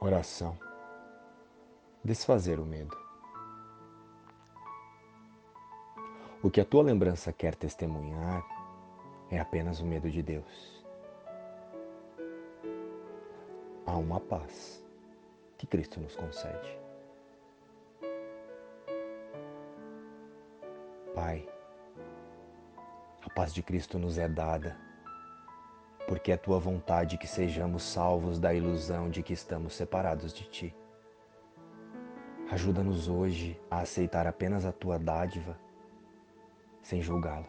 Oração. Desfazer o medo. O que a tua lembrança quer testemunhar é apenas o medo de Deus. Há uma paz que Cristo nos concede. Pai, a paz de Cristo nos é dada, porque é tua vontade que sejamos salvos da ilusão de que estamos separados de ti. Ajuda-nos hoje a aceitar apenas a tua dádiva, sem julgá-la.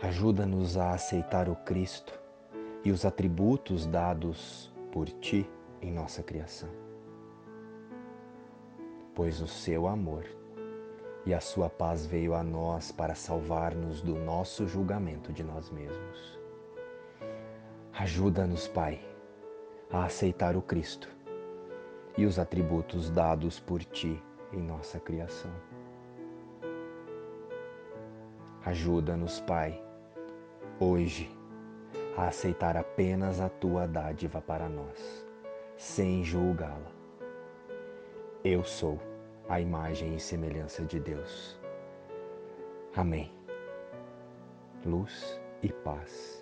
Ajuda-nos a aceitar o Cristo e os atributos dados por ti em nossa criação. Pois o seu amor e a sua paz veio a nós para salvar-nos do nosso julgamento de nós mesmos. Ajuda-nos, Pai, a aceitar o Cristo e os atributos dados por Ti em nossa criação. Ajuda-nos, Pai, hoje, a aceitar apenas a Tua dádiva para nós, sem julgá-la. Eu sou a imagem e semelhança de Deus. Amém. Luz e paz.